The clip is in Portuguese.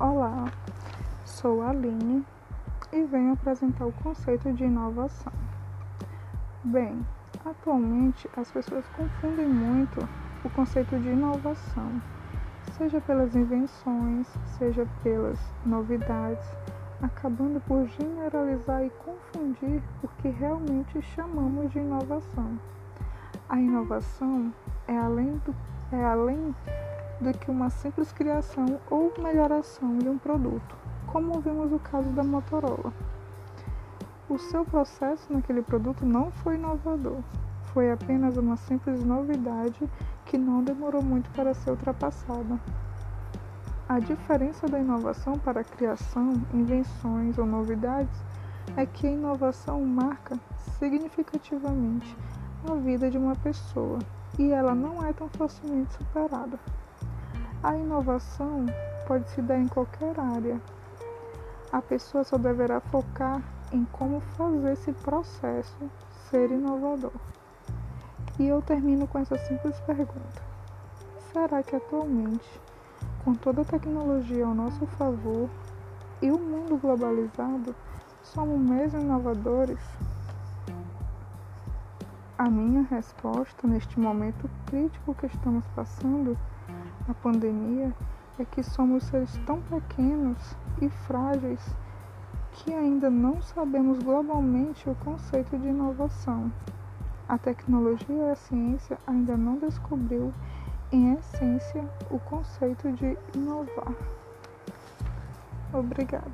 Olá, sou a Aline e venho apresentar o conceito de inovação. Bem, atualmente as pessoas confundem muito o conceito de inovação, seja pelas invenções, seja pelas novidades, acabando por generalizar e confundir o que realmente chamamos de inovação. A inovação é além do, é além do que uma simples criação ou melhoração de um produto, como vimos o caso da Motorola. O seu processo naquele produto não foi inovador, foi apenas uma simples novidade que não demorou muito para ser ultrapassada. A diferença da inovação para criação, invenções ou novidades é que a inovação marca significativamente a vida de uma pessoa e ela não é tão facilmente superada. A inovação pode se dar em qualquer área. A pessoa só deverá focar em como fazer esse processo ser inovador. E eu termino com essa simples pergunta: será que atualmente, com toda a tecnologia ao nosso favor e o mundo globalizado, somos mesmo inovadores? A minha resposta neste momento crítico que estamos passando a pandemia é que somos seres tão pequenos e frágeis que ainda não sabemos globalmente o conceito de inovação. A tecnologia e a ciência ainda não descobriu em essência o conceito de inovar. Obrigada.